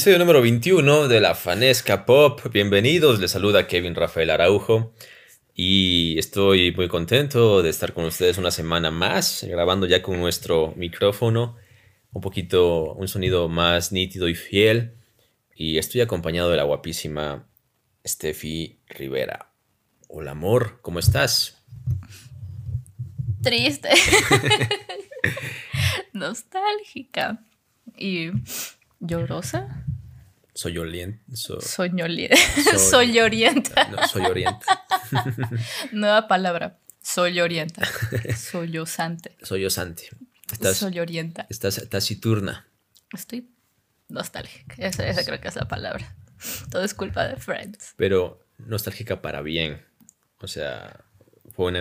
episodio número 21 de la Fanesca Pop. Bienvenidos, les saluda Kevin Rafael Araujo. Y estoy muy contento de estar con ustedes una semana más, grabando ya con nuestro micrófono, un poquito, un sonido más nítido y fiel. Y estoy acompañado de la guapísima Steffi Rivera. Hola amor, ¿cómo estás? Triste. Nostálgica. Y llorosa. Soy oriente. Soñoliente. Soy, orienta. No, soy orienta. Nueva palabra. Soy orienta. Sollozante. Sollozante. Estás, soy orienta. Estás taciturna. Estoy nostálgica. Esa, esa creo que es la palabra. Todo es culpa de Friends. Pero nostálgica para bien. O sea,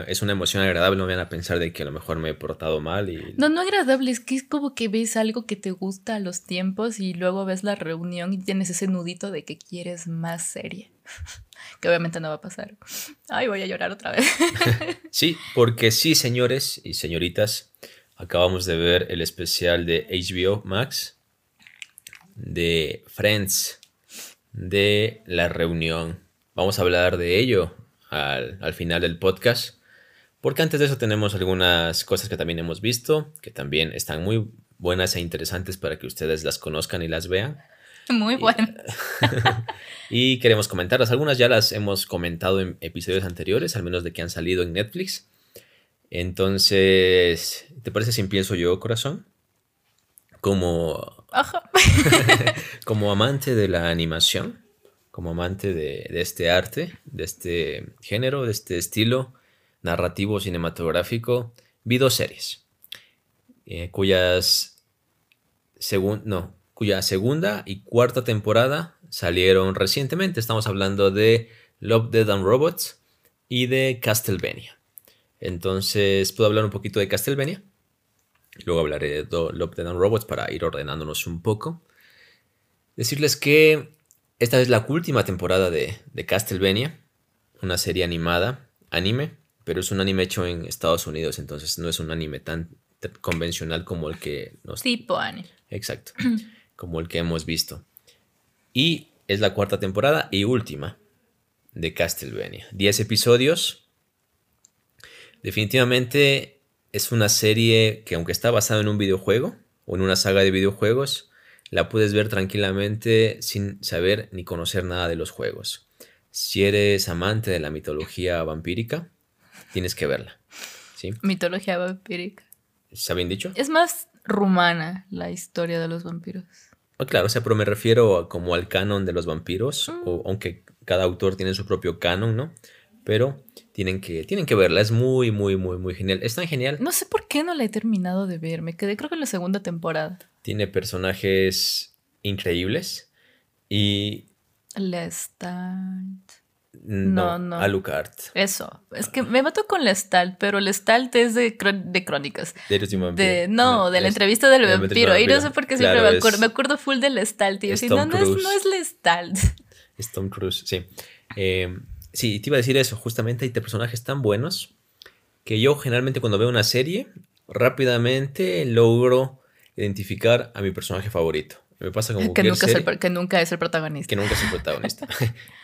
es una emoción agradable, no vayan a pensar de que a lo mejor me he portado mal. Y... No, no agradable, es que es como que ves algo que te gusta a los tiempos y luego ves la reunión y tienes ese nudito de que quieres más serie. que obviamente no va a pasar. Ay, voy a llorar otra vez. sí, porque sí, señores y señoritas, acabamos de ver el especial de HBO Max de Friends, de la reunión. Vamos a hablar de ello al, final del podcast. Porque antes de eso tenemos algunas cosas que también hemos visto, que también están muy buenas e interesantes para que ustedes las conozcan y las vean. Muy buenas. Y, queremos comentarlas. Algunas ya las hemos comentado en episodios anteriores, al menos de que han salido en Netflix. Entonces, ¿te parece si empiezo yo, corazón? Como, como amante de la animación, como amante de, este arte, de este género, de este estilo narrativo cinematográfico, vi dos series, eh, cuyas, no, cuya segunda y cuarta temporada salieron recientemente. Estamos hablando de Love, Dead and Robots y de Castlevania. Entonces, ¿puedo hablar un poquito de Castlevania? Luego hablaré de Love, Dead and Robots para ir ordenándonos un poco. Decirles que esta es la última temporada de, Castlevania, una serie animada, anime, pero es un anime hecho en Estados Unidos, entonces no es un anime tan, convencional como el que nos... Tipo anime. Exacto, como el que hemos visto. Y es la cuarta temporada y última de Castlevania. Diez episodios. Definitivamente es una serie que aunque está basada en un videojuego o en una saga de videojuegos, la puedes ver tranquilamente sin saber ni conocer nada de los juegos. Si eres amante de la mitología vampírica, tienes que verla. ¿sí? Mitología vampírica. ¿Se habían dicho? Es más rumana la historia de los vampiros. Oh, claro, o sea, pero me refiero como al canon de los vampiros, mm. o, aunque cada autor tiene su propio canon, ¿no? Pero tienen que, tienen que verla, es muy, muy, muy, muy genial. Es tan genial. No sé por qué no la he terminado de ver, me quedé creo que en la segunda temporada. Tiene personajes increíbles y... Lestat. No, no, Alucard. Eso. Es que me mato con Lestat, pero Lestat es de, de crónicas. De, no, de la entrevista del vampiro. Y no sé por qué siempre me, acuerdo, me acuerdo full de Lestat, tío. Si no, no es, no es Lestat. Es Tom Cruise, sí. Eh, sí, te iba a decir eso. Justamente hay personajes tan buenos que yo generalmente cuando veo una serie, rápidamente logro identificar a mi personaje favorito. Me pasa como que, nunca, es el, que nunca es el protagonista. Que nunca es el protagonista.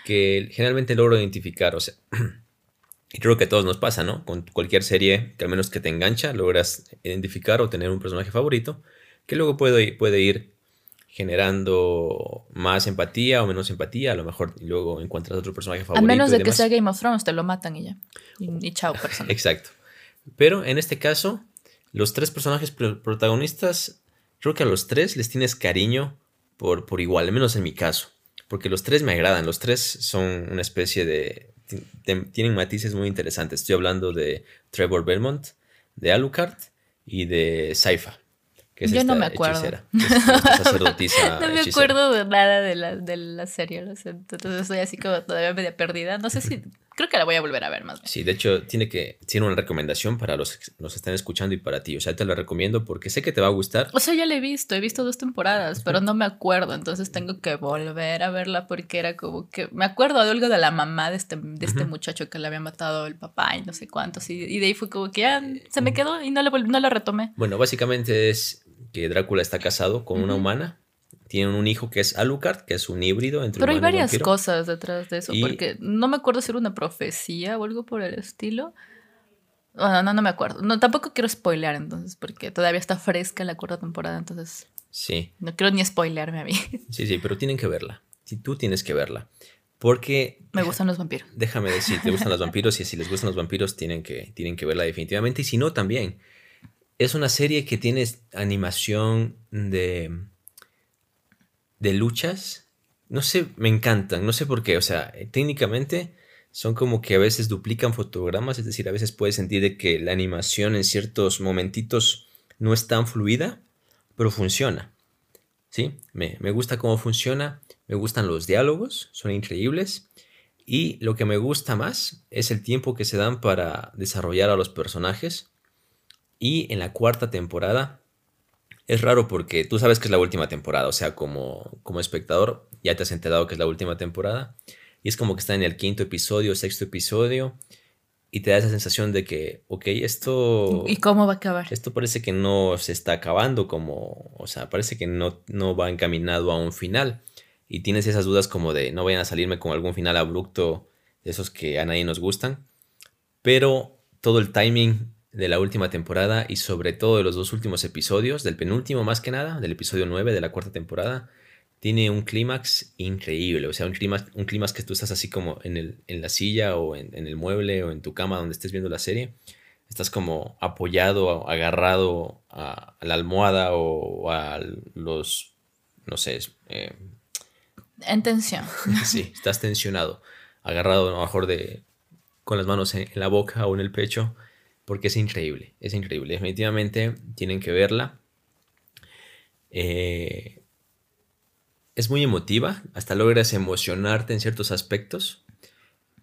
que generalmente logro identificar, o sea, y creo que a todos nos pasa, ¿no? Con cualquier serie que al menos que te engancha, logras identificar o tener un personaje favorito, que luego puede, puede ir generando más empatía o menos empatía, a lo mejor luego encuentras otro personaje favorito. A menos de que sea Game of Thrones, te lo matan y ya. Y, chao, persona. Exacto. Pero en este caso, los tres personajes protagonistas creo que a los tres les tienes cariño por, por igual, al menos en mi caso. Porque los tres me agradan, los tres son una especie de... tienen matices muy interesantes. Estoy hablando de Trevor Belmont, de Alucard y de Saifa. Que es Yo no me acuerdo. sacerdotisa no me acuerdo de nada de la, de la serie. Entonces estoy así como todavía media perdida. No sé si Creo que la voy a volver a ver más. Sí, de hecho, tiene que tiene una recomendación para los que nos están escuchando y para ti. O sea, te la recomiendo porque sé que te va a gustar. O sea, ya la he visto, he visto dos temporadas, pero no me acuerdo. Entonces tengo que volver a verla porque era como que. Me acuerdo de algo de la mamá de este, de este muchacho que le había matado el papá y no sé cuántos. Y, y de ahí fue como que ya se me quedó y no la, no la retomé. Bueno, básicamente es que Drácula está casado con una humana tienen un hijo que es Alucard, que es un híbrido entre Pero hay varias cosas detrás de eso, porque no me acuerdo si era una profecía o algo por el estilo. Bueno, no, no me acuerdo. No, tampoco quiero spoilear entonces, porque todavía está fresca la cuarta temporada, entonces. Sí. No quiero ni spoilearme a mí. Sí, sí, pero tienen que verla. Sí, tú tienes que verla. Porque... Me gustan los vampiros. Déjame decir, te gustan los vampiros y si les gustan los vampiros tienen que, tienen que verla definitivamente. Y si no, también. Es una serie que tiene animación de, de luchas. No sé, me encantan. No sé por qué. O sea, técnicamente son como que a veces duplican fotogramas. Es decir, a veces puedes sentir de que la animación en ciertos momentitos no es tan fluida, pero funciona. ¿Sí? Me, me gusta cómo funciona. Me gustan los diálogos, son increíbles. Y lo que me gusta más es el tiempo que se dan para desarrollar a los personajes. Y en la cuarta temporada es raro porque tú sabes que es la última temporada, o sea, como, como espectador ya te has enterado que es la última temporada. Y es como que está en el quinto episodio, sexto episodio. Y te da esa sensación de que, ok, esto... ¿Y cómo va a acabar? Esto parece que no se está acabando como... O sea, parece que no, no va encaminado a un final y tienes esas dudas como de no vayan a salirme con algún final abrupto de esos que a nadie nos gustan. Pero todo el timing de la última temporada y sobre todo de los dos últimos episodios, del penúltimo más que nada, del episodio 9 de la cuarta temporada, tiene un clímax increíble. O sea, un clímax, un clímax que tú estás así como en, el, en la silla o en, en, el mueble o en tu cama donde estés viendo la serie. Estás como apoyado, agarrado a, la almohada o a los, no sé, eh, en tensión. Sí, estás tensionado, agarrado a lo mejor de, con las manos en, la boca o en el pecho, porque es increíble, es increíble. Definitivamente tienen que verla. Eh, es muy emotiva, hasta logras emocionarte en ciertos aspectos.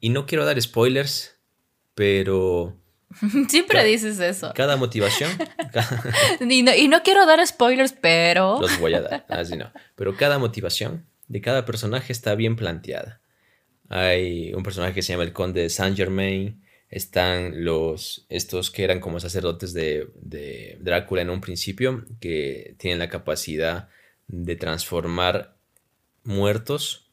Y no quiero dar spoilers, pero... Siempre dices eso. Cada motivación. y, no, y, no, quiero dar spoilers, pero... Los voy a dar, así no. Pero cada motivación de cada personaje está bien planteada. Hay un personaje que se llama el Conde de Saint Germain. Están los, estos que eran como sacerdotes de, de Drácula en un principio, que tienen la capacidad de transformar muertos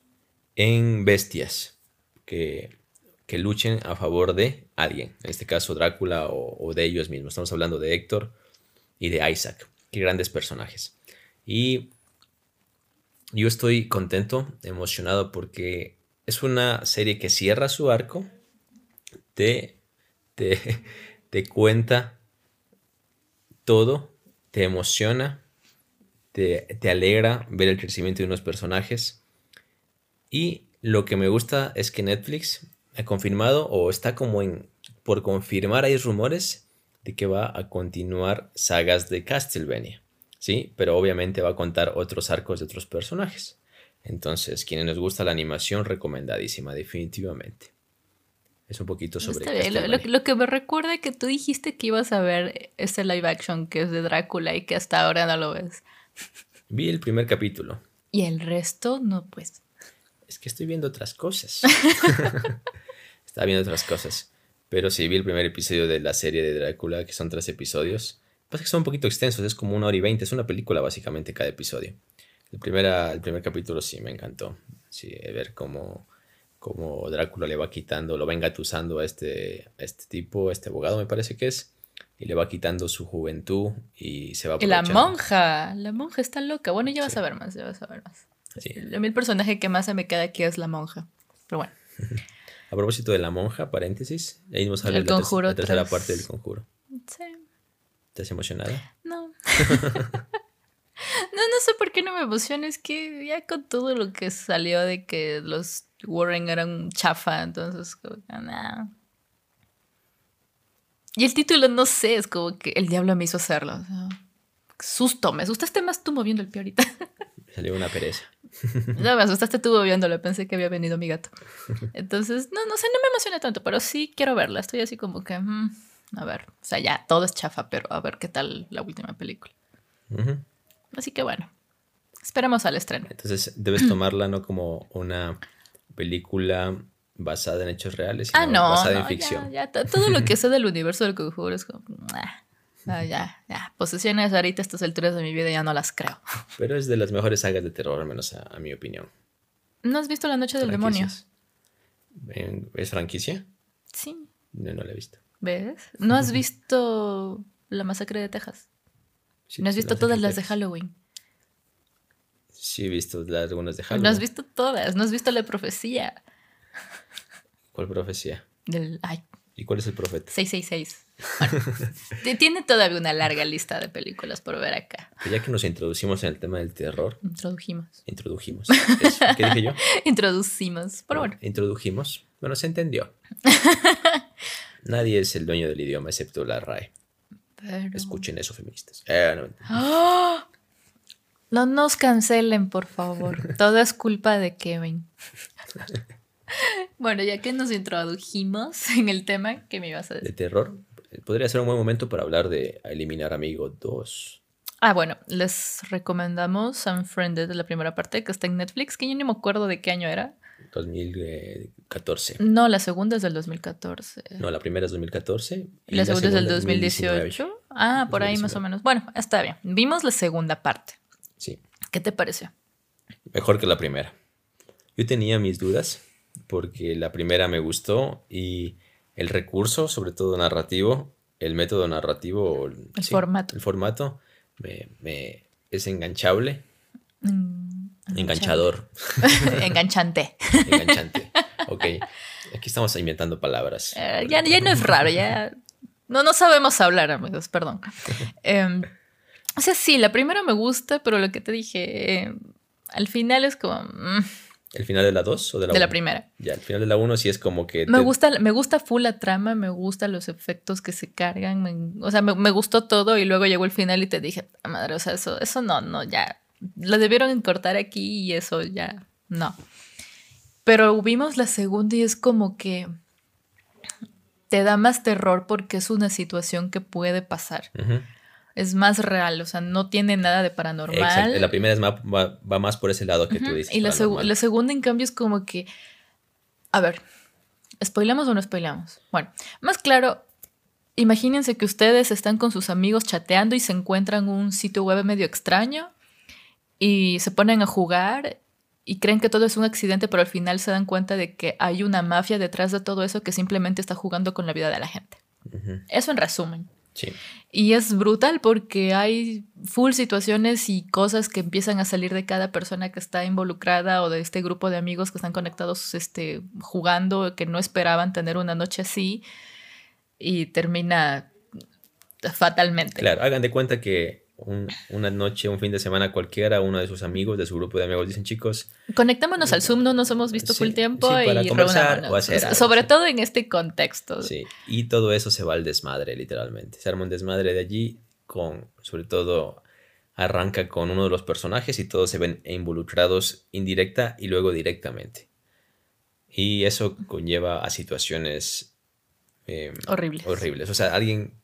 en bestias que, que, luchen a favor de alguien, en este caso Drácula o, o, de ellos mismos. Estamos hablando de Héctor y de Isaac, qué grandes personajes. Y yo estoy contento, emocionado porque es una serie que cierra su arco, te, te, cuenta todo, te emociona, te, te, alegra ver el crecimiento de unos personajes. Y lo que me gusta es que Netflix ha confirmado o está como en por confirmar hay rumores de que va a continuar sagas de Castlevania. ¿sí? Pero obviamente va a contar otros arcos de otros personajes. Entonces, quienes nos gusta la animación, recomendadísima, definitivamente. Es un poquito sobre lo, lo, que me recuerda que tú dijiste que ibas a ver ese live action que es de Drácula y que hasta ahora no lo ves. Vi el primer capítulo. Y el resto, no, pues. Es que estoy viendo otras cosas. Estaba viendo otras cosas. Pero sí, vi el primer episodio de la serie de Drácula, que son tres episodios. Pasa que son un poquito extensos, es como una hora y veinte, es una película básicamente cada episodio. El, primera, el primer capítulo sí me encantó, sí, ver cómo, cómo Drácula le va quitando, lo va engatusando a este, este tipo, a este abogado me parece que es, y le va quitando su juventud y se va Y la monja, la monja está loca. Bueno, ya vas a ver más, ya vas a ver más. Sí. A mí el personaje que más se me queda aquí es la monja. Pero bueno. a propósito de la monja, paréntesis, ahí nos sale la, la, tercera parte del conjuro. Sí. ¿Estás emocionada? No. sé por qué no me emociona. Es que ya con todo lo que salió de que los Warren eran chafa, entonces, como que nada. Y el título, no sé, es como que el diablo me hizo hacerlo. susto, me asustaste más tú moviendo el pie ahorita. Salió una pereza. No, me asustaste tú moviéndolo, pensé que había venido mi gato. Entonces, no, no sé, no me emociona tanto, pero sí quiero verla. Estoy así como que. Mm, a ver, o sea, ya todo es chafa, pero a ver qué tal la última película. Así que bueno, esperemos al estreno. Entonces debes tomarla no como una película basada en hechos reales, sino ah, no, basada en ficción. Ya, todo lo que sé del universo del conjuro es como... Ah, ya, ya. Posesiones ahorita a estas alturas de mi vida ya no las creo. Pero es de las mejores sagas de terror, al menos a, mi opinión. ¿No has visto La Noche del Demonio? ¿Es franquicia? Sí. No, no la he visto. ¿Ves? ¿No has visto La Masacre de Texas? ¿No has visto todas las de Halloween? Sí, he visto algunas de Halloween. No has visto todas, no has visto la profecía. ¿Cuál profecía? Del, ay. ¿Y cuál es el profeta? 666. tiene todavía una larga lista de películas por ver acá. ya que nos introducimos en el tema del terror. Introdujimos. Introdujimos. ¿Qué dije yo? Introducimos. Pero bueno. Introdujimos. Bueno, se entendió. Nadie es el dueño del idioma excepto la RAE. Escuchen eso, feministas. Eh, no. No nos cancelen, por favor. Todo es culpa de Kevin. bueno, ya que nos introdujimos en el tema, ¿qué me ibas a decir? De terror. Podría ser un buen momento para hablar de Eliminar Amigo 2. Ah, bueno, les recomendamos Unfriended, la primera parte, que está en Netflix, que yo ni me acuerdo de qué año era. 2014. No, la segunda es del 2014. No, la primera es 2014. Y la, segunda, es del 2018. Ah, por ahí más o menos. Bueno, está bien. Vimos la segunda parte. Sí. ¿Qué te pareció? Mejor que la primera. Yo tenía mis dudas porque la primera me gustó y el recurso, sobre todo narrativo, el método narrativo, el formato. El formato me, es enganchable. Mm. Enganchador. Enganchante. Enganchante. Ok. Aquí estamos inventando palabras. Eh, ya, no es raro, ya. No, no sabemos hablar, amigos, perdón. Em, o sea, sí, la primera me gusta, pero lo que te dije, em, al final es como. Mm. ¿El final de la 2 o de la De la primera. Ya, el final de la 1 sí es como que... Me, gusta, me gusta full la trama, me gustan los efectos que se cargan, o sea, me, me, gustó todo y luego llegó el final y te dije, madre, o sea, eso, eso no, no, ya, lo debieron cortar aquí y eso ya no. Pero vimos la segunda y es como que te da más terror porque es una situación que puede pasar. Es más real, o sea, no tiene nada de paranormal. La primera es va, más por ese lado que tú dices. Y la, la, segunda, en cambio, es como que. A ver, ¿spoilamos o no spoilamos? Bueno, más claro, imagínense que ustedes están con sus amigos chateando y se encuentran un sitio web medio extraño y se ponen a jugar y creen que todo es un accidente, pero al final se dan cuenta de que hay una mafia detrás de todo eso que simplemente está jugando con la vida de la gente. Eso en resumen. Sí. Y es brutal porque hay full situaciones y cosas que empiezan a salir de cada persona que está involucrada o de este grupo de amigos que están conectados este, jugando, que no esperaban tener una noche así y termina fatalmente. Claro, hagan de cuenta que una noche, un fin de semana cualquiera, uno de sus amigos, de su grupo de amigos, dicen chicos. Conectémonos al Zoom, no nos hemos visto full tiempo para y conversar o hacer Sobre todo en este contexto. Sí, y todo eso se va al desmadre, literalmente. Se arma un desmadre de allí, con, sobre todo, arranca con uno de los personajes y todos se ven involucrados indirecta y luego directamente. Y eso conlleva a situaciones eh, horribles. horribles. O sea, alguien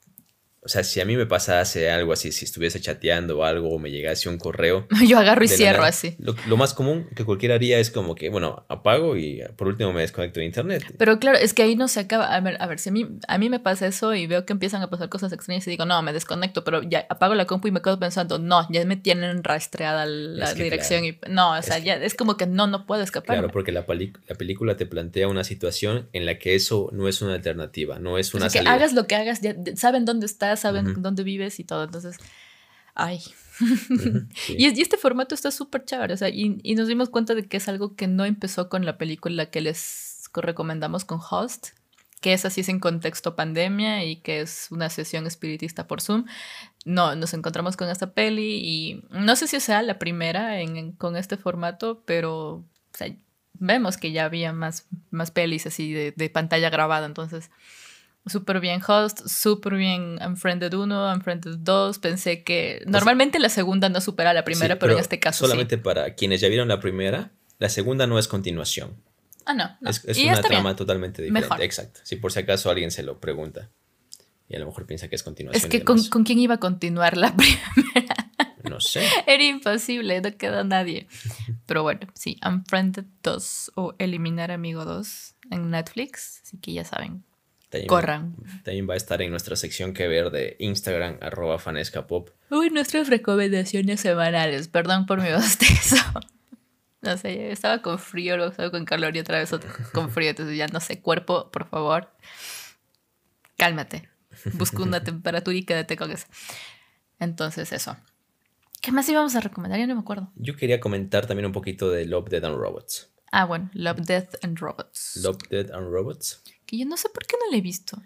o sea, si a mí me pasase algo así, si estuviese chateando o algo o me llegase un correo. Yo agarro y cierro así. Lo, más común que cualquiera haría es como que, bueno, apago y por último me desconecto de internet. Pero claro, es que ahí no se acaba. A ver, a ver si a mí, a mí me pasa eso y veo que empiezan a pasar cosas extrañas y digo, no, me desconecto, pero ya apago la compu y me quedo pensando, no, ya me tienen rastreada la dirección y no, o sea, ya es como que no, no puedo escapar. Claro, porque la, la película te plantea una situación en la que eso no es una alternativa, no es una o sea, que hagas lo que hagas, ya saben dónde estás saben dónde vives y todo. Entonces, ay. y, este formato está súper chévere. O sea, y, nos dimos cuenta de que es algo que no empezó con la película que les recomendamos con Host, que es así es en contexto pandemia y que es una sesión espiritista por Zoom. No, nos encontramos con esta peli y no sé si sea la primera en, con este formato, pero vemos que ya había más, más pelis así de, de pantalla grabada. Entonces, súper bien Host, súper bien Unfriended 1, Unfriended 2. Pensé que normalmente la segunda no supera la primera, pero, en este caso solamente para quienes ya vieron la primera, la segunda no es continuación. Ah, no. Es, una trama totalmente diferente. Exacto. Si por si acaso alguien se lo pregunta y a lo mejor piensa que es continuación. Es que con, con, quién iba a continuar la primera. No sé. Era imposible, no queda nadie. Pero bueno, sí, Unfriended 2 o Eliminar Amigo 2 en Netflix, así que ya saben, Corran. También va a estar en nuestra sección que ver de Instagram, arroba fanescapop. Uy, nuestras recomendaciones semanales. Perdón por mi bostezo. No sé, estaba con frío, luego estaba con calor y otra vez con frío. Entonces ya no sé, cuerpo, por favor, cálmate. Busca una temperatura y quédate con eso. Entonces, eso. ¿Qué más íbamos a recomendar? Ya no me acuerdo. Yo quería comentar también un poquito de Love, Death and Robots. Ah, bueno, Love, Death and Robots. Love, Death and Robots. Que yo no sé por qué no la he visto.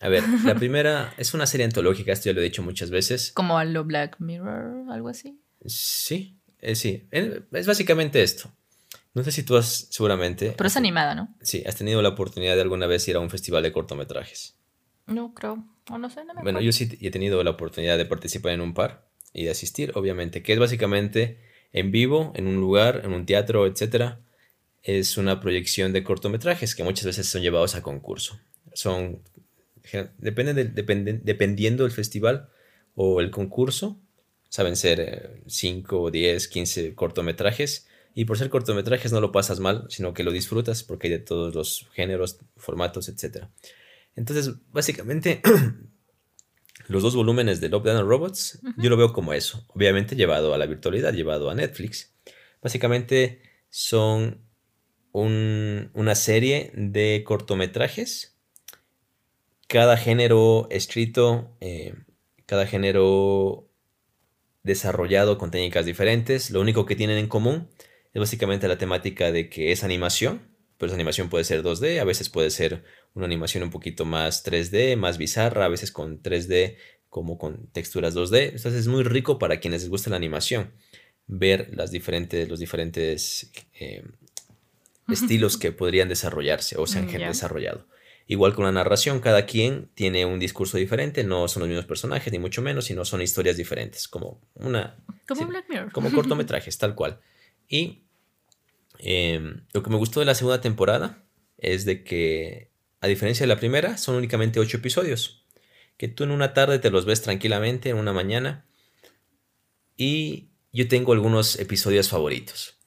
A ver, la primera es una serie antológica, esto ya lo he dicho muchas veces. Como a lo Black Mirror, algo así. Sí, eh, sí. Es básicamente esto. No sé si tú has, seguramente. Pero es animada, ¿no? Sí, has tenido la oportunidad de alguna vez ir a un festival de cortometrajes. No creo. O no sé, no me Bueno, yo sí he tenido la oportunidad de participar en un par y de asistir, obviamente, que es básicamente en vivo, en un lugar, en un teatro, etcétera. Es una proyección de cortometrajes que muchas veces son llevados a concurso. Son. Depende dependiendo del festival o el concurso, saben ser 5, 10, 15 cortometrajes. Y por ser cortometrajes no lo pasas mal, sino que lo disfrutas porque hay de todos los géneros, formatos, etcétera. Entonces, básicamente, los dos volúmenes de Love, Death and Robots, yo lo veo como eso. Obviamente llevado a la virtualidad, llevado a Netflix. Básicamente son una serie de cortometrajes. Cada género escrito, eh, cada género desarrollado con técnicas diferentes. Lo único que tienen en común es básicamente la temática de que es animación pero esa animación puede ser 2D, a veces puede ser una animación un poquito más 3D, más bizarra, a veces con 3D como con texturas 2D. Entonces es muy rico para quienes les gusta la animación ver las diferentes, los diferentes eh, estilos que podrían desarrollarse o se han mm, desarrollado. Igual con la narración, cada quien tiene un discurso diferente, no son los mismos personajes, ni mucho menos, sino son historias diferentes, como una... Como Black Mirror. Como cortometrajes, tal cual. Y Em, lo que me gustó de la segunda temporada es de que, a diferencia de la primera, son únicamente ocho episodios. Que tú en una tarde te los ves tranquilamente, en una mañana. Y yo tengo algunos episodios favoritos,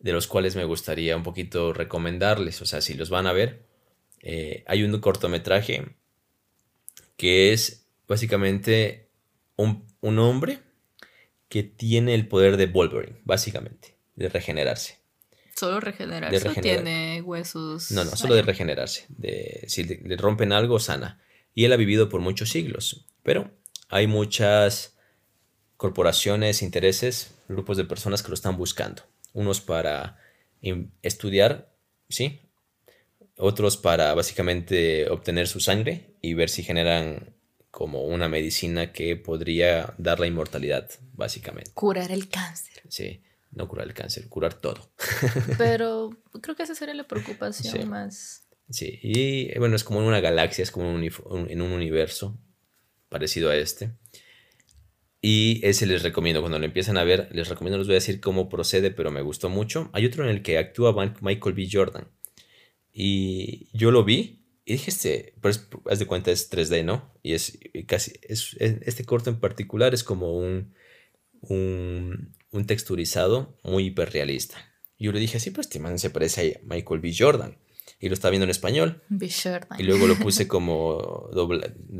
de los cuales me gustaría un poquito recomendarles. O sea, si los van a ver, eh, hay un cortometraje que es básicamente un, un hombre que tiene el poder de Wolverine, básicamente, de regenerarse. ¿Solo regenerarse o tiene huesos? No, no, solo de regenerarse. De, si le, rompen algo, sana. Y él ha vivido por muchos siglos. Pero hay muchas corporaciones, intereses, grupos de personas que lo están buscando. Unos para estudiar, ¿sí? Otros para básicamente obtener su sangre y ver si generan como una medicina que podría dar la inmortalidad, básicamente. Curar el cáncer. Sí no curar el cáncer, curar todo. Pero creo que esa sería la preocupación más. Sí, y bueno, es como en una galaxia, es como en un universo parecido a este. Y ese les recomiendo, cuando lo empiezan a ver, les recomiendo, les voy a decir cómo procede, pero me gustó mucho. Hay otro en el que actúa Michael B. Jordan. Y yo lo vi y dije, este, pues, haz de cuenta, es 3D, ¿no? Y es casi, es, este corto en particular es como un, un, un texturizado muy hiperrealista. Yo le dije, sí, pero este man se parece a Michael B. Jordan. Y lo estaba viendo en español. B. Jordan. Y luego lo puse como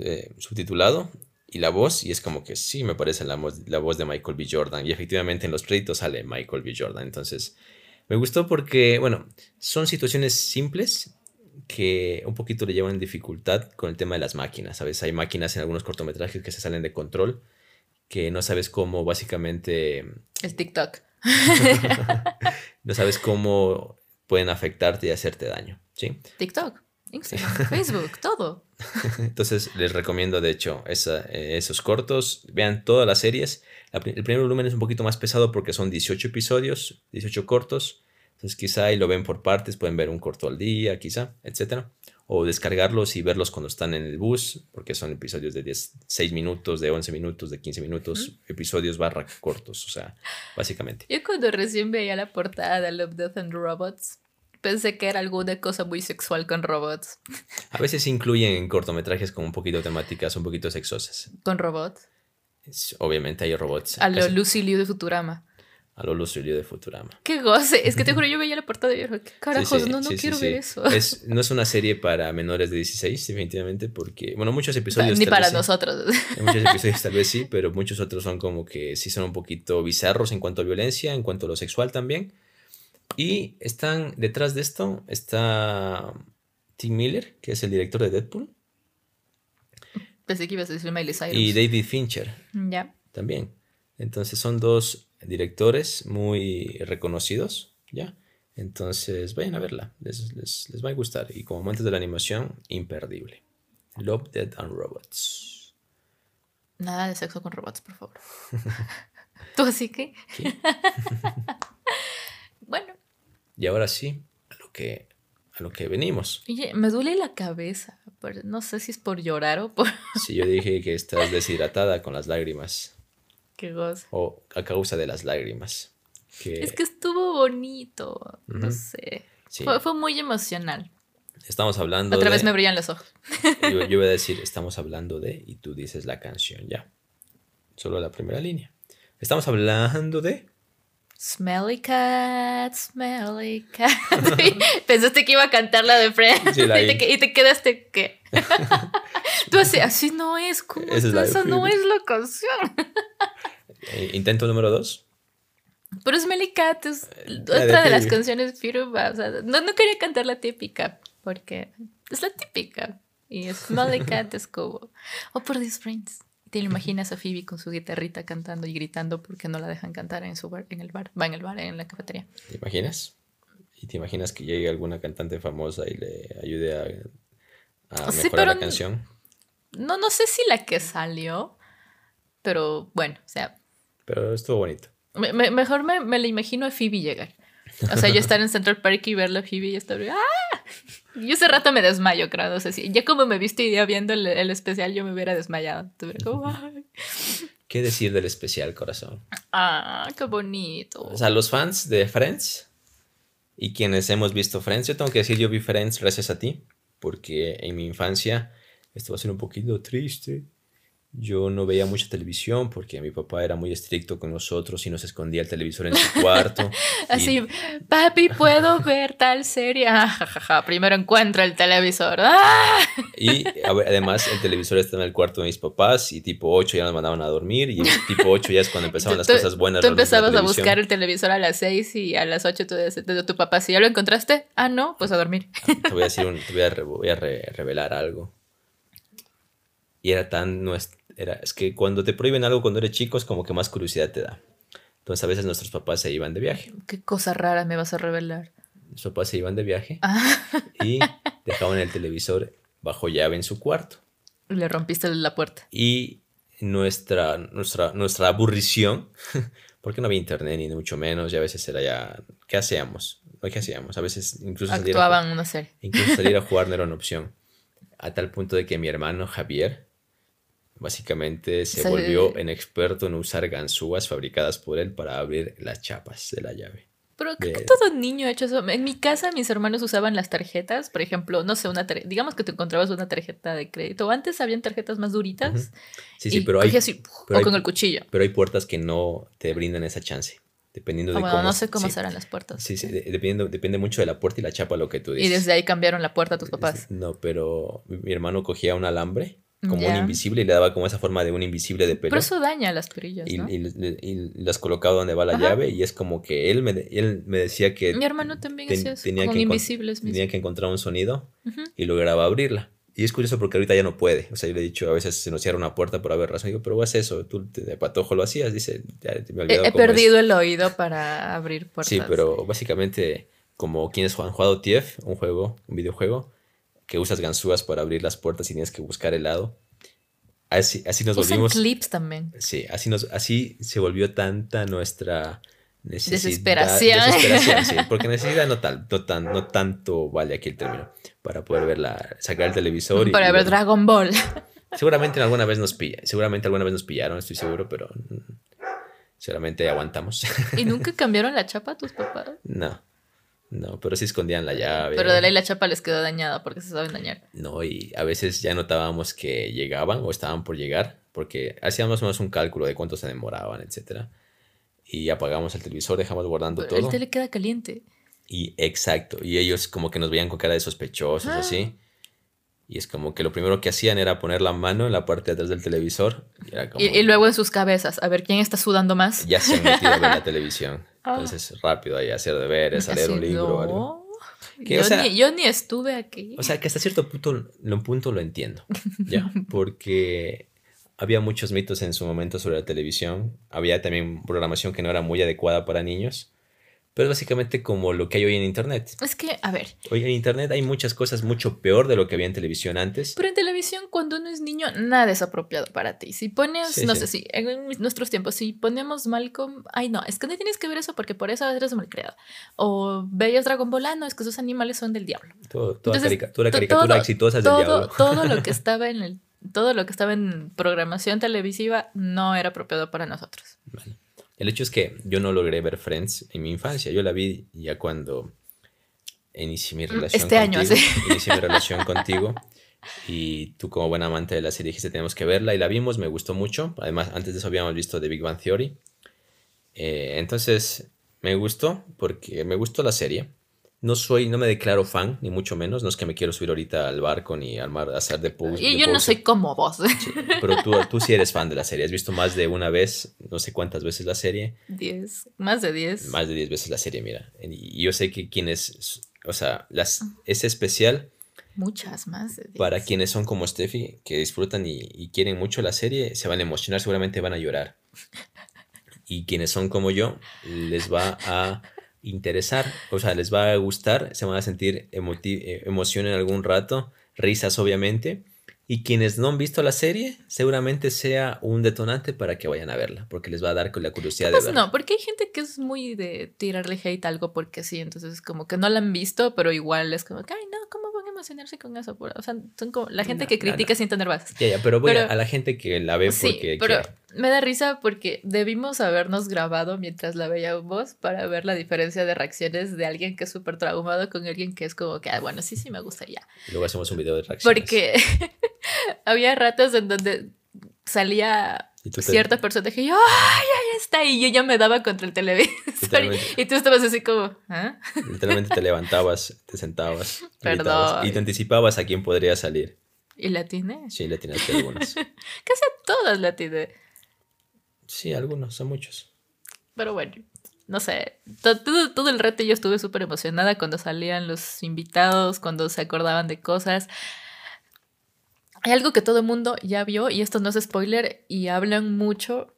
eh, subtitulado y la voz, y es como que sí me parece la, la voz de Michael B. Jordan. Y efectivamente en los créditos sale Michael B. Jordan. Entonces, me gustó porque, bueno, son situaciones simples que un poquito le llevan dificultad con el tema de las máquinas. ¿Sabes? Hay máquinas en algunos cortometrajes que se salen de control que no sabes cómo básicamente... El TikTok. no sabes cómo pueden afectarte y hacerte daño, ¿sí? TikTok, Instagram, Facebook, todo. Entonces les recomiendo de hecho eh, esos cortos, vean todas las series. El primer volumen es un poquito más pesado porque son 18 episodios, 18 cortos. Entonces quizá ahí lo ven por partes, pueden ver un corto al día, quizá, etcétera o descargarlos y verlos cuando están en el bus, porque son episodios de 10, 6 minutos, de 11 minutos, de 15 minutos, episodios barra cortos, o sea, básicamente. Yo cuando recién veía la portada de Love, Death and Robots, pensé que era alguna cosa muy sexual con robots. A veces incluyen cortometrajes con un poquito temáticas un poquito sexosas. ¿Con robots? Obviamente hay robots. A lo Lucy Liu de Futurama. a Lolo Surio de Futurama. Qué goce. Es que te juro, yo veía la portada y ¿qué carajos? no, no quiero ver eso. Es, no es una serie para menores de 16, definitivamente, porque, bueno, muchos episodios. Ni para nosotros. muchos episodios tal vez sí, pero muchos otros son como que sí son un poquito bizarros en cuanto a violencia, en cuanto a lo sexual también. Y están, detrás de esto, está Tim Miller, que es el director de Deadpool. Pensé que ibas a decir Miley Cyrus. Y David Fincher. Ya. También. Entonces son dos directores muy reconocidos, ¿ya? Entonces vayan a verla, les, les, va a gustar. Y como amantes de la animación, imperdible. Love, Dead and Robots. Nada de sexo con robots, por favor. ¿Tú así que? Y ahora sí, a lo que, a lo que venimos. Oye, me duele la cabeza. No sé si es por llorar o por... sí, yo dije que estás deshidratada con las lágrimas. Qué gozo. O a causa de las lágrimas. Es que estuvo bonito. No sé. Fue, muy emocional. Estamos hablando Otra vez me brillan los ojos. yo, yo, voy a decir, estamos hablando de, y tú dices la canción ya. Solo la primera línea. Estamos hablando de. Smelly cat, smelly cat. Pensaste que iba a cantar la de Friends. y, te, y, te, quedaste que. Tú así, así no es. como Esa no es la canción. Eh, intento número dos. Pero Smelly Cat es eh, otra de, las canciones Firuba. O sea, no, no quería cantar la típica, porque es la típica. Y Smelly Cat es como, oh por Dios, Friends. Te imaginas a Phoebe con su guitarrita cantando y gritando porque no la dejan cantar en su bar, en el bar, va en el bar, en la cafetería. ¿Te imaginas? ¿Y te imaginas que llegue alguna cantante famosa y le ayude a, a mejorar la canción? No, no sé si la que salió, pero bueno, o sea, pero estuvo bonito. mejor me, me la imagino a Phoebe llegar. O sea, yo estar en Central Park y verla a Phoebe y estar. ¡Ah! Yo ese rato me desmayo, creo. No sé si. Ya como me viste y ya viendo el, el, especial, yo me hubiera desmayado. ¿Qué decir del especial, corazón? Ah, qué bonito. O sea, los fans de Friends y quienes hemos visto Friends, yo tengo que decir, yo vi Friends gracias a ti, porque en mi infancia esto va a ser un poquito triste yo no veía mucha televisión porque mi papá era muy estricto con nosotros y nos escondía el televisor en su cuarto. Así, papi, ¿puedo ver tal serie? Ah, primero encuentro el televisor. ¡Ah! Y además el televisor está en el cuarto de mis papás y tipo 8 ya nos mandaban a dormir y tipo 8 ya es cuando empezaban las cosas buenas. Tú empezabas a buscar el televisor a las 6 y a las 8 tú de tu papá, si ya lo encontraste, ah, no, pues a dormir. Te voy a decir, te voy a, revelar algo. Y era tan nuestro era, es que cuando te prohíben algo cuando eres chico es como que más curiosidad te da. Entonces a veces nuestros papás se iban de viaje. ¿Qué cosa rara me vas a revelar? Nuestros papás se iban de viaje ah. y dejaban el televisor bajo llave en su cuarto. Le rompiste la puerta. Y nuestra, nuestra, nuestra aburrición, porque no había internet ni mucho menos, y a veces era ya, ¿qué hacíamos? ¿Qué hacíamos? A veces incluso Actuaban salir a, una serie. Incluso salir a jugar no era una opción. A tal punto de que mi hermano Javier Básicamente se volvió en experto en usar ganzúas fabricadas por él para abrir las chapas de la llave. Pero creo que todo niño ha hecho eso. En mi casa mis hermanos usaban las tarjetas, por ejemplo, no sé, una digamos que te encontrabas una tarjeta de crédito. Antes habían tarjetas más duritas. Sí, sí, pero hay, o con el cuchillo. Pero hay puertas que no te brindan esa chance. Dependiendo de cómo. No sé cómo serán las puertas. Sí, sí, dependiendo, depende mucho de la puerta y la chapa lo que tú dices. Y desde ahí cambiaron la puerta a tus papás. No, pero mi hermano cogía un alambre como un invisible y le daba como esa forma de un invisible de pelo. Pero eso daña las perillas, y, y, las colocaba donde va la llave y es como que él me, él me decía que... Mi hermano también hacía eso, tenía, que invisibles tenía que encontrar un sonido y lograba abrirla. Y es curioso porque ahorita ya no puede. O sea, yo le he dicho, a veces se nos cierra una puerta por haber razón. Digo, pero haz eso, tú de patojo lo hacías. Dice, ya me he, he perdido el oído para abrir puertas. Sí, pero básicamente, como quienes han jugado TIEF, un juego, un videojuego, que usas ganzúas para abrir las puertas y tienes que buscar el lado. Así, así nos Usan volvimos. clips también. Sí, así, nos, así se volvió tanta nuestra necesidad. Desesperación. Desesperación, sí. Porque necesidad no, tal, no, tan, no tanto vale aquí el término. Para poder verla, sacar el televisor. Y, para ver Dragon Ball. Seguramente alguna vez nos pilla, seguramente alguna vez nos pillaron, estoy seguro, pero seguramente aguantamos. ¿Y nunca cambiaron la chapa a tus papás? No. No, pero sí escondían la llave. Pero de ley la chapa les quedó dañada porque se saben dañar. No, y a veces ya notábamos que llegaban o estaban por llegar, porque hacíamos más o menos un cálculo de cuánto se demoraban, etc. y apagamos el televisor, dejamos guardando todo. El tele queda caliente. Y exacto, y ellos como que nos veían con cara de sospechosos, así. Ah. Y es como que lo primero que hacían era poner la mano en la parte de atrás del televisor. Y, luego en sus cabezas, a ver quién está sudando más. Ya se han metido a ver la televisión. Ah. Entonces, rápido ahí, hacer deberes, a leer un libro o algo. yo, ni, estuve aquí. O sea, que hasta cierto punto lo, punto lo entiendo, ¿ya? Porque había muchos mitos en su momento sobre la televisión. Había también programación que no era muy adecuada para niños. Pero es básicamente como lo que hay hoy en Internet. Es que, a ver. Hoy en Internet hay muchas cosas mucho peor de lo que había en televisión antes. Pero en televisión, cuando uno es niño, nada es apropiado para ti. Si pones, no sé si, en nuestros tiempos, si ponemos Malcolm, ay no, es que no tienes que ver eso porque por eso eres malcriado. O veías Dragon Ball, ah, no, es que esos animales son del diablo. Todo, toda, caricatura, exitosa es del diablo. Todo lo que estaba en el todo lo que estaba en programación televisiva no era apropiado para nosotros. El hecho es que yo no logré ver Friends en mi infancia. Yo la vi ya cuando inicié mi relación este año, sí. Inicié mi relación contigo. Y tú como buena amante de la serie dijiste tenemos que verla y la vimos, me gustó mucho. Además, antes de eso habíamos visto The Big Bang Theory. Eh, entonces, me gustó porque me gustó la serie. No soy, no me declaro fan, ni mucho menos. No es que me quiero subir ahorita al barco ni al mar a hacer de pose. Y yo no soy como vos. pero tú, tú sí eres fan de la serie. Has visto más de una vez, no sé cuántas veces la serie. Diez, más de diez. Más de diez veces la serie, mira. Y yo sé que quienes, o sea, las, es especial. Muchas más de diez. Para quienes son como Steffi, que disfrutan y, y quieren mucho la serie, se van a emocionar, seguramente van a llorar. Y quienes son como yo, les va a interesar, o sea, les va a gustar, se van a sentir eh, emoción en algún rato, risas obviamente, y quienes no han visto la serie, seguramente sea un detonante para que vayan a verla, porque les va a dar con la curiosidad de verla. No, porque hay gente que es muy de tirarle hate a algo porque sí, entonces como que no la han visto, pero igual es como que, ay, no, ¿cómo emocionarse con eso? O sea, son como la gente que critica sin tener bases. Ya, ya, pero voy a la gente que la ve porque... pero me da risa porque debimos habernos grabado mientras la veíamos para ver la diferencia de reacciones de alguien que es súper traumado con alguien que es como que, ah, bueno, sí, sí me gustaría. Luego hacemos un video de reacciones. Porque había ratos en donde salía cierta persona que yo, ¡ay, ahí está! Y yo ya me daba contra el televisor. Y tú estabas así como, ¿ah? Literalmente te levantabas, te sentabas. Perdón. y te anticipabas a quién podría salir. ¿Y la tiene? Sí, la tienes algunas. Casi todas la tiene. Sí, algunos, son muchos. Pero bueno, no sé. Todo, todo el reto yo estuve súper emocionada cuando salían los invitados, cuando se acordaban de cosas. Hay algo que todo el mundo ya vio, y esto no es spoiler, y hablan mucho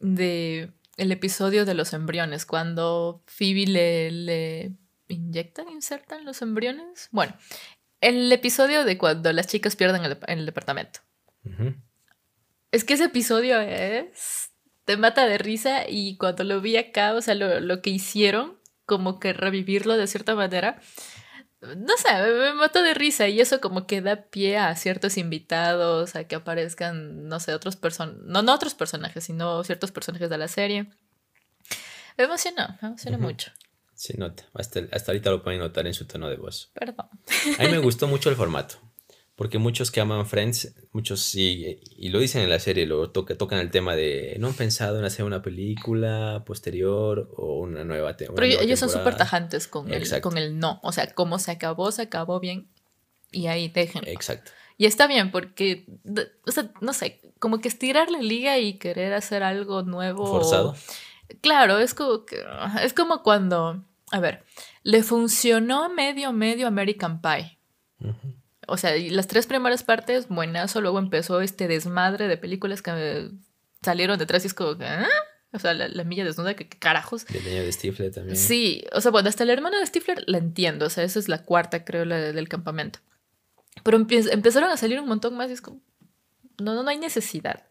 de el episodio de los embriones, cuando Phoebe le, le inyectan, insertan los embriones. Bueno, el episodio de cuando las chicas pierden el, el departamento. Es que ese episodio es... Te mata de risa y cuando lo vi acá, o sea, lo, lo que hicieron, como que revivirlo de cierta manera, no sé, me mato de risa y eso como que da pie a ciertos invitados, a que aparezcan, no sé, otros personajes, no, no otros personajes, sino ciertos personajes de la serie. Me emocionó, me emocionó mucho. Sí, nota. Hasta, hasta ahorita lo pueden notar en su tono de voz. Perdón. A mí me gustó mucho el formato. Porque muchos que aman Friends, muchos sí, y lo dicen en la serie, lo tocan el tema de no han pensado en hacer una película posterior o una nueva temporada. Pero ellos son súper tajantes con el, con el no. O sea, como se acabó, se acabó bien y ahí déjenlo. Exacto. Y está bien porque, o sea, no sé, como que estirar la liga y querer hacer algo nuevo. Forzado. Claro, es como que, es como cuando, a ver, le funcionó medio, medio American Pie. O sea, las tres primeras partes, buenazo, luego empezó este desmadre de películas que salieron detrás y es como que, ¿ah? O sea, la, milla desnuda, ¿qué, carajos? El niño de Stifler también. Sí, o sea, bueno, hasta el hermano de Stifler la entiendo, o sea, esa es la cuarta, creo, la del campamento. Pero empezaron a salir un montón más y es como, no, no, no hay necesidad.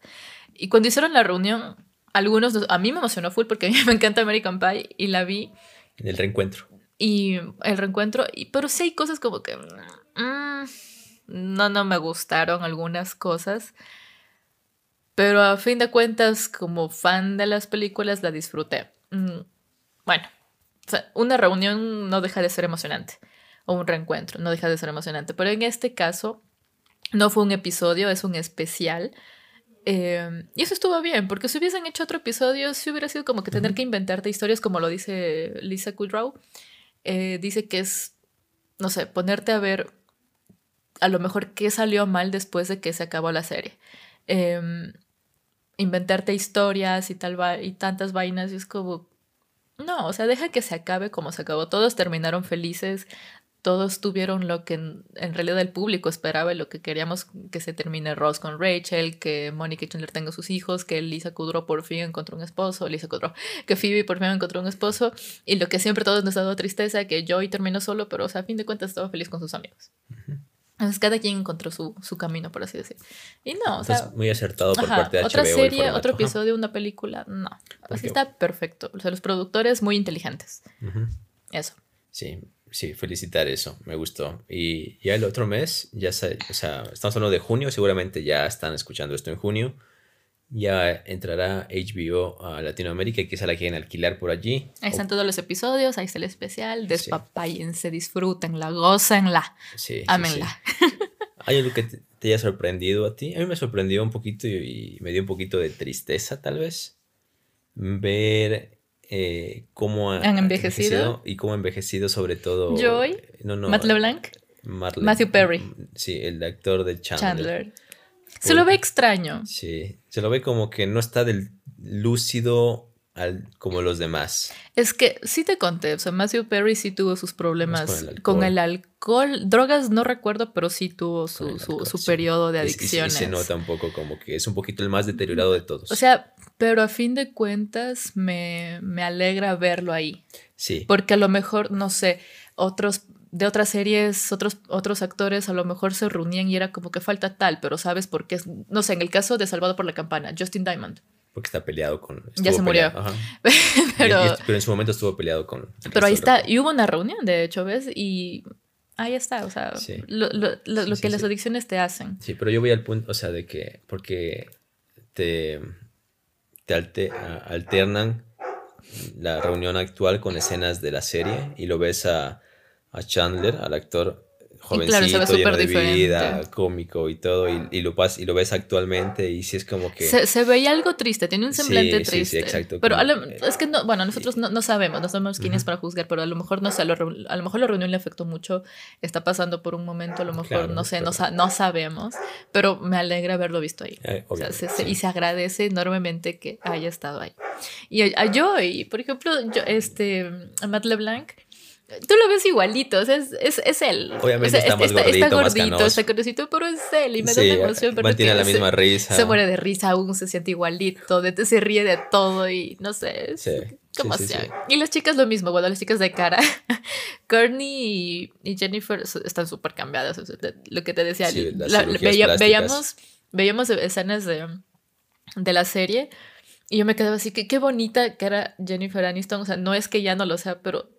Y cuando hicieron la reunión, algunos, a mí me emocionó full porque a mí me encanta American Pie y la vi. En el reencuentro. Y el reencuentro, y, pero sí hay cosas como que... Mm, no, no me gustaron algunas cosas. Pero a fin de cuentas, como fan de las películas, la disfruté. Mm, bueno, una reunión no deja de ser emocionante. O un reencuentro no deja de ser emocionante. Pero en este caso, no fue un episodio, es un especial Em, y eso estuvo bien, porque si hubiesen hecho otro episodio, si hubiera sido como que tener que inventarte historias, como lo dice Lisa Kudrow. Eh, dice que es, no sé, ponerte a ver a lo mejor qué salió mal después de que se acabó la serie. Em, inventarte historias y, tal y tantas vainas, y es como, no, o sea, deja que se acabe como se acabó. Todos terminaron felices, todos tuvieron lo que en, realidad el público esperaba lo que queríamos que se termine Ross con Rachel, que Monica Chandler tenga sus hijos, que Lisa Kudrow por fin encontró un esposo, Lisa Kudrow, que Phoebe por fin encontró un esposo y lo que siempre todos nos ha dado tristeza, que Joey terminó solo, pero o sea, a fin de cuentas estaba feliz con sus amigos. Entonces cada quien encontró su, su, camino, por así decir. Y no, o sea... muy acertado por parte de Otra serie, otro episodio, una película, no. Así está perfecto. O sea, los productores muy inteligentes. Eso. Sí, sí, felicitar eso, me gustó. Y ya el otro mes, ya o sea, estamos hablando de junio, seguramente ya están escuchando esto en junio ya entrará HBO a Latinoamérica y quizá la quieren alquilar por allí. Ahí están todos los episodios, ahí está el especial, despapáyense, disfrútenla, gócenla, sí, ámenla. ¿Hay algo que te, haya sorprendido a ti? A mí me sorprendió un poquito y, me dio un poquito de tristeza tal vez ver eh, cómo han envejecido? y cómo ha envejecido sobre todo Joy, no, no, Matt LeBlanc, Matthew Perry. Sí, el actor de Chandler. Se lo ve extraño. Sí, se lo ve como que no está del lúcido al, como los demás. Es que sí te conté, o sea, Matthew Perry sí tuvo sus problemas con el alcohol. Drogas no recuerdo, pero sí tuvo su, su, periodo de adicciones. Y, se nota un poco como que es un poquito el más deteriorado de todos. O sea, pero a fin de cuentas me, me alegra verlo ahí. Sí. Porque a lo mejor, no sé, otros de otras series, otros, otros actores a lo mejor se reunían y era como que falta tal, pero sabes por qué. No sé, en el caso de Salvado por la Campana, Justin Diamond. Porque está peleado con. Ya se murió. pero, pero en su momento estuvo peleado con. Pero ahí está. Y hubo una reunión, de hecho, ¿ves? Y ahí está. O sea, lo, lo, que las adicciones te hacen. Sí, pero yo voy al punto, o sea, de que. Porque te. Te alternan la reunión actual con escenas de la serie y lo ves a a Chandler, al actor jovencito, lleno de vida, cómico y todo, y, lo pas, y lo ves actualmente y si es como que... Se, veía algo triste, tiene un semblante triste. Sí, exacto. Pero es que, no, bueno, nosotros no, sabemos, no sabemos quién es para juzgar, pero a lo mejor, no sé, a lo mejor la reunión le afectó mucho, está pasando por un momento, a lo mejor, no sé, no, no, sabemos, pero me alegra haberlo visto ahí. Eh, y se agradece enormemente que haya estado ahí. Y a Joy, por ejemplo, yo, este, a Matt LeBlanc, Tú lo ves igualito, o sea, es, es, es él. Obviamente está, más gordito, está gordito, está gordito, pero es él y me da una emoción. Mantiene la misma risa. Se muere de risa aún, se siente igualito, de, se ríe de todo y no sé. Sí. Como sea. Y las chicas lo mismo, bueno, las chicas de cara. Courtney y, Jennifer están súper cambiadas. lo que te decía, veíamos, veíamos escenas de, de la serie y yo me quedaba así, que qué bonita que era Jennifer Aniston. O sea, no es que ya no lo sea, pero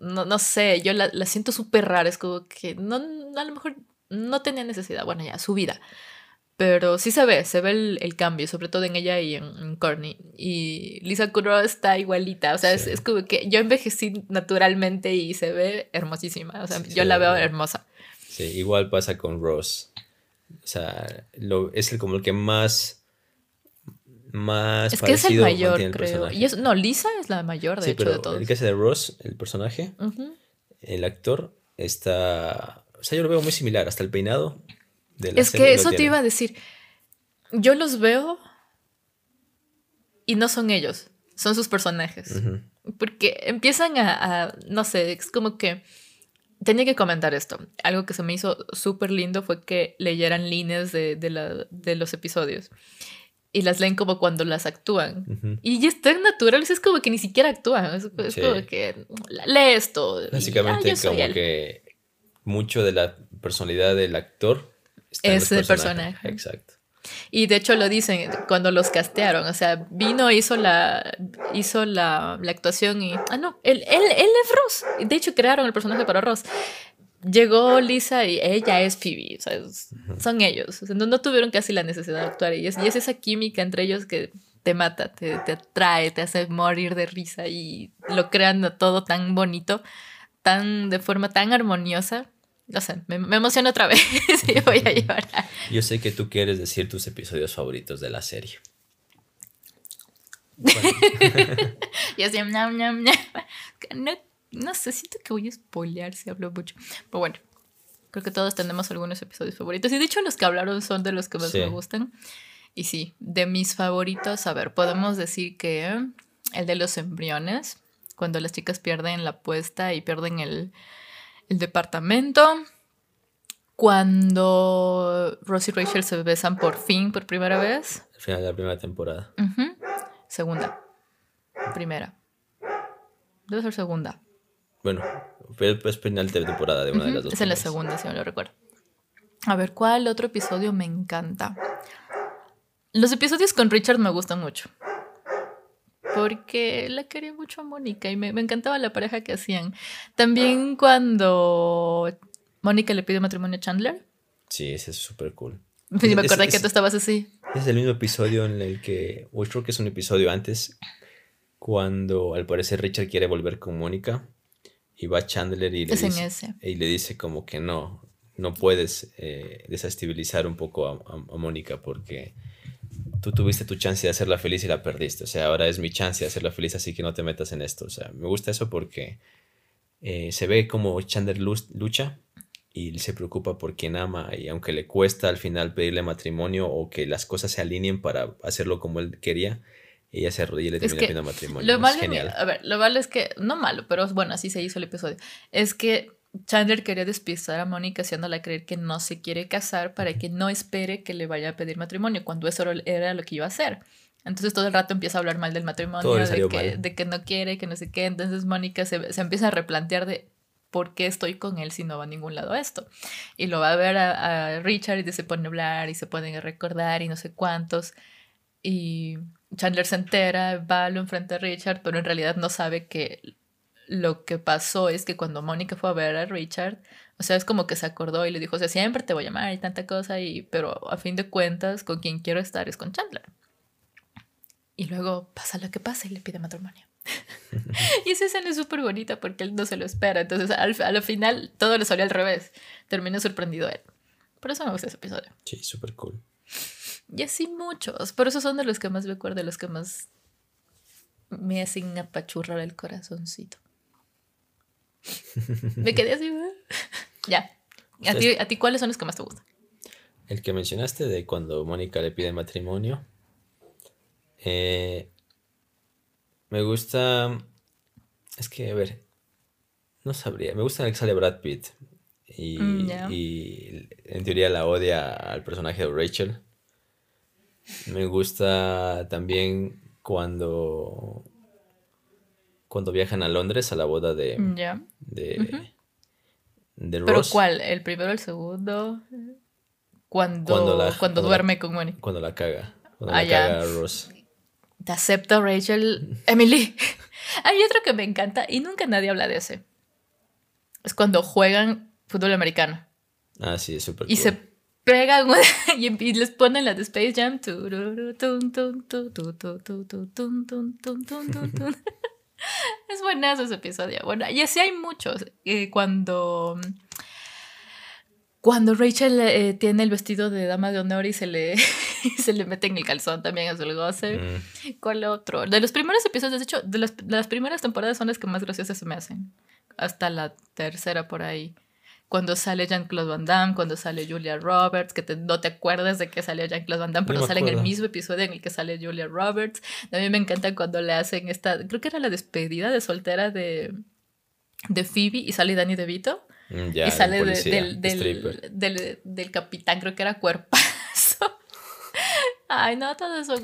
no, no sé, yo la, siento súper rara, es como que no, a lo mejor no tenía necesidad, bueno, ya, su vida. Pero sí se ve, se ve el, cambio, sobre todo en ella y en, Courtney. Y Lisa Kudrow está igualita, o sea, es, como que yo envejecí naturalmente y se ve hermosísima, o sea, yo la veo hermosa. Sí, igual pasa con Ross. O sea, lo, es el, como el que más más es que es el mayor, creo. Y es, no, Lisa es la mayor, de hecho, de todos. El que hace de Ross, el personaje, el actor, está. O sea, yo lo veo muy similar, hasta el peinado. De la es que eso te iba a decir. Yo los veo y no son ellos, son sus personajes. Porque empiezan a, no sé, es como que tenía que comentar esto. Algo que se me hizo súper lindo fue que leyeran líneas de, la, de los episodios y las leen como cuando las actúan. Y es tan natural, es como que ni siquiera actúan. Es, como que lee esto. Básicamente, como que mucho de la personalidad del actor está es el personaje. Exacto. Y de hecho lo dicen cuando los castearon. O sea, vino, hizo la, hizo la, la actuación y. Ah, no, él, él, él es Ross. De hecho, crearon el personaje para Ross llegó Lisa y ella es Phoebe, o sea, son ellos, no, tuvieron casi la necesidad de actuar. Y es, y es esa química entre ellos que te mata, te, te atrae, te hace morir de risa y lo crean todo tan bonito, tan de forma tan armoniosa. No sé, me, me emociona otra vez y voy a llorar. Yo sé que tú quieres decir tus episodios favoritos de la serie. y así, no, no, sé, siento que voy a spoilear si hablo mucho. Pero bueno, creo que todos tenemos algunos episodios favoritos. Y de hecho, los que hablaron son de los que más me gustan. Y sí, de mis favoritos, a ver, podemos decir que el de los embriones, cuando las chicas pierden la apuesta y pierden el, el departamento. Cuando Rosie y Rachel se besan por fin, por primera vez. Al final de la primera temporada. Segunda. Primera. Debe ser segunda. Bueno, fue pues final de temporada de una de las dos. Es en la segunda, si no lo recuerdo. A ver, ¿cuál otro episodio me encanta? Los episodios con Richard me gustan mucho. Porque la quería mucho a Mónica y me, encantaba la pareja que hacían. También cuando Mónica le pide matrimonio a Chandler. Sí, ese es súper cool. Sí, me acordé que tú estabas así. Es el mismo episodio en el que, o creo que es un episodio antes, cuando al parecer Richard quiere volver con Mónica y va Chandler y le, dice, y le dice como que no, no puedes eh, desestabilizar un poco a Mónica porque tú tuviste tu chance de hacerla feliz y la perdiste. O sea, ahora es mi chance de hacerla feliz, así que no te metas en esto. O sea, me gusta eso porque eh, se ve como Chandler lucha y se preocupa por quien ama y aunque le cuesta al final pedirle matrimonio o que las cosas se alineen para hacerlo como él quería, ella se arrodilla y le termina pidiendo matrimonio. Lo malo, genial. A ver, lo malo es que, no malo, pero bueno, así se hizo el episodio. Es que Chandler quería despistar a Mónica haciéndola creer que no se quiere casar para que no espere que le vaya a pedir matrimonio, cuando eso era lo que iba a hacer. Entonces todo el rato empieza a hablar mal del matrimonio, de que, de que, no quiere, que no sé qué. Entonces Mónica se, se, empieza a replantear de por qué estoy con él si no va a ningún lado esto. Y lo va a ver a, Richard y se pone a hablar y se ponen a recordar y no sé cuántos. Y Chandler se entera, va, lo enfrenta a Richard, pero en realidad no sabe que lo que pasó es que cuando Mónica fue a ver a Richard, o sea, es como que se acordó y le dijo, o sea, siempre te voy a llamar y tanta cosa, y, pero a fin de cuentas, con quien quiero estar es con Chandler. Y luego pasa lo que pasa y le pide matrimonio. y esa escena es súper bonita porque él no se lo espera. Entonces, al, al final, todo le salió al revés. Terminó sorprendido él. Por eso me gusta ese episodio. Sí, súper cool. Y así muchos. Por eso son de los que más me acuerdo, de los que más me hacen apachurrar el corazoncito. Me quedé así, Ya. ¿A ti, ¿A ti cuáles son los que más te gustan? El que mencionaste de cuando Mónica le pide matrimonio. Eh, me gusta. Es que, a ver. No sabría. Me gusta el que sale Brad Pitt. Y, mm, y en teoría la odia al personaje de Rachel. Me gusta también cuando cuando viajan a Londres a la boda de, de, ¿Pero cuál? ¿El primero o el segundo? Cuando, cuando, duerme con Mónica. Cuando la caga. Cuando ah, la caga Ross. Te acepto, Rachel. Emily. Hay otro que me encanta y nunca nadie habla de ese. Es cuando juegan fútbol americano. Ah, sí, es súper Y se pegan y les ponen la de Space Jam. es buenazo ese episodio. Bueno, y así hay muchos. Eh, cuando. Cuando Rachel eh, tiene el vestido de dama de honor y se le, se le mete en el calzón también es el goce. Mm. ¿Cuál otro? De los primeros episodios, de hecho, de las, de las primeras temporadas son las que más graciosas se me hacen. Hasta la tercera por ahí cuando sale Jean-Claude Van Damme, cuando sale Julia Roberts, que no te acuerdas de que salió Jean-Claude Van Damme, pero sale en el mismo episodio en el que sale Julia Roberts. A mí me encanta cuando le hacen esta, creo que era la despedida de soltera de, de Phoebe y sale Danny DeVito. Mm, y sale del, del, del, capitán, creo que era Cuerpazo. Ay, no, todo eso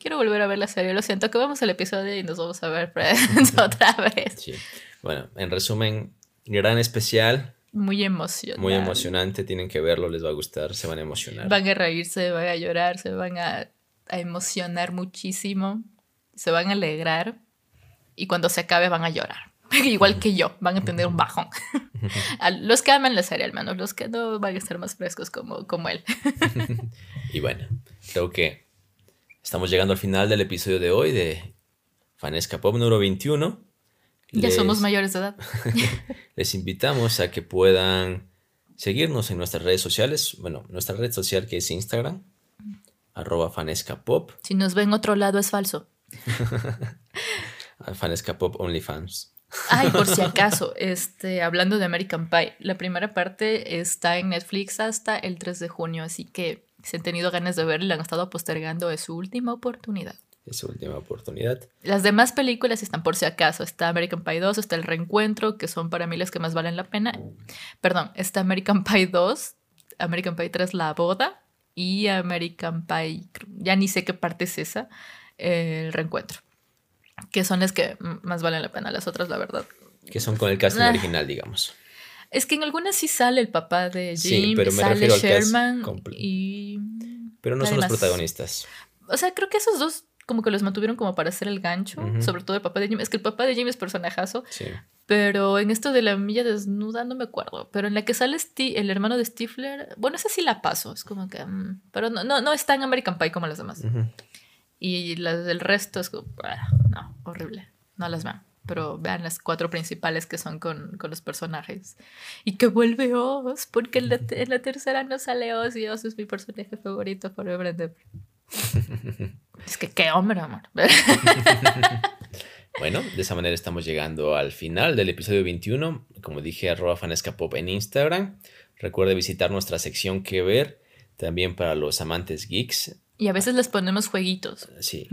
Quiero volver a ver la serie. Lo siento, que vamos al episodio y nos vamos a ver Friends otra vez. Sí. Bueno, en resumen, gran especial muy emocionante. Muy emocionante, tienen que verlo, les va a gustar, se van a emocionar. Van a reírse, van a llorar, se van a, emocionar muchísimo, se van a alegrar y cuando se acabe van a llorar. Igual que yo, van a tener un bajón. los que aman la serie al menos, los que no van a estar más frescos como, como él. y bueno, creo que estamos llegando al final del episodio de hoy de Fanesca Pop número 21. Ya somos mayores de edad. les invitamos a que puedan seguirnos en nuestras redes sociales. Bueno, nuestra red social que es Instagram, arroba fanescapop. Si nos ven otro lado es falso. fanescapop OnlyFans. Ay, por si acaso, este, hablando de American Pie, la primera parte está en Netflix hasta el 3 de junio, así que si han tenido ganas de verla, han estado postergando, es su última oportunidad. Es su última oportunidad. Las demás películas están por si acaso. Está American Pie 2, está El Reencuentro, que son para mí las que más valen la pena. Perdón, está American Pie 2, American Pie 3, La Boda, y American Pie, ya ni sé qué parte es esa, El Reencuentro que son las que más valen la pena, las otras la verdad. Que son con el casting ah. original, digamos. Es que en algunas sí sale el papá de Jim, sí, pero me sale Sherman y... Pero no son los protagonistas. O sea, creo que esos dos como que los mantuvieron como para hacer el gancho, sobre todo el papá de Jim. Es que el papá de Jim es personajazo, sí. pero en esto de la milla desnuda no me acuerdo. Pero en la que sale el hermano de Stifler, bueno, esa sí la paso, es como que... Mm, pero no, no, no está en American Pie como las demás. Y las del resto es como, ah, no, horrible. No las vean. Pero vean las cuatro principales que son con, los personajes. Y que vuelve Oz, porque en la, tercera no sale Oz y Oz es mi personaje favorito forever es que qué hombre, amor. bueno, de esa manera estamos llegando al final del episodio 21. Como dije, arroba fanescapop en Instagram. Recuerde visitar nuestra sección que ver. También para los amantes geeks y a veces les ponemos jueguitos. Sí.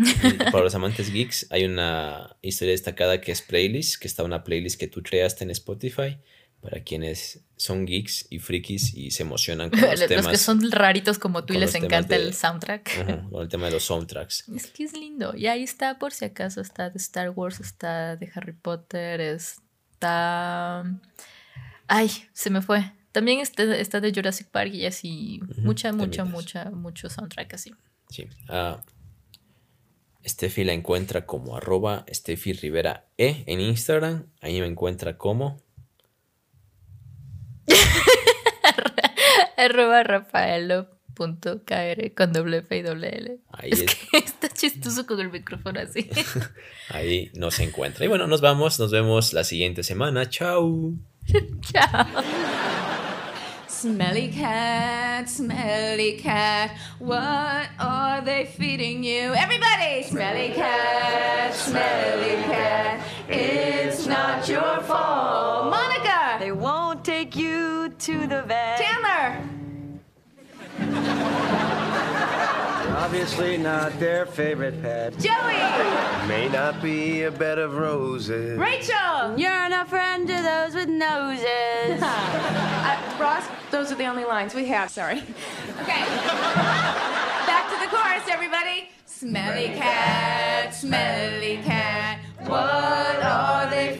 Para los amantes geeks hay una historia destacada que es playlist, que está una playlist que tú creaste en Spotify para quienes son geeks y frikis y se emocionan con los, los que son raritos como tú y les encanta el soundtrack. con el tema de los soundtracks. Es que es lindo. Y ahí está, por si acaso, está de Star Wars, está de Harry Potter, está... Ay, se me fue. También está, está de Jurassic Park y así. mucha, mucha, mucha, mucho soundtrack así. Sí. Uh, Steffi la encuentra como arroba Steffi Rivera E en Instagram. Ahí me encuentra como. arroba Rafaelo.kr con doble F y doble L. Ahí es, que está chistoso con el micrófono así. Ahí nos encuentra. Y bueno, nos vamos. Nos vemos la siguiente semana. Chao. Chao. Smelly cat, smelly cat, what are they feeding you? Everybody! Smelly cat, smelly cat, it's not your fault. Monica! They won't to the vet. Chandler! Obviously not their favorite pet. Joey! May not be a bed of roses. Rachel! You're not friend to those with noses. uh, Ross, those are the only lines we have, sorry. Okay. Back to the chorus, everybody. Smelly cat, smelly cat, what are they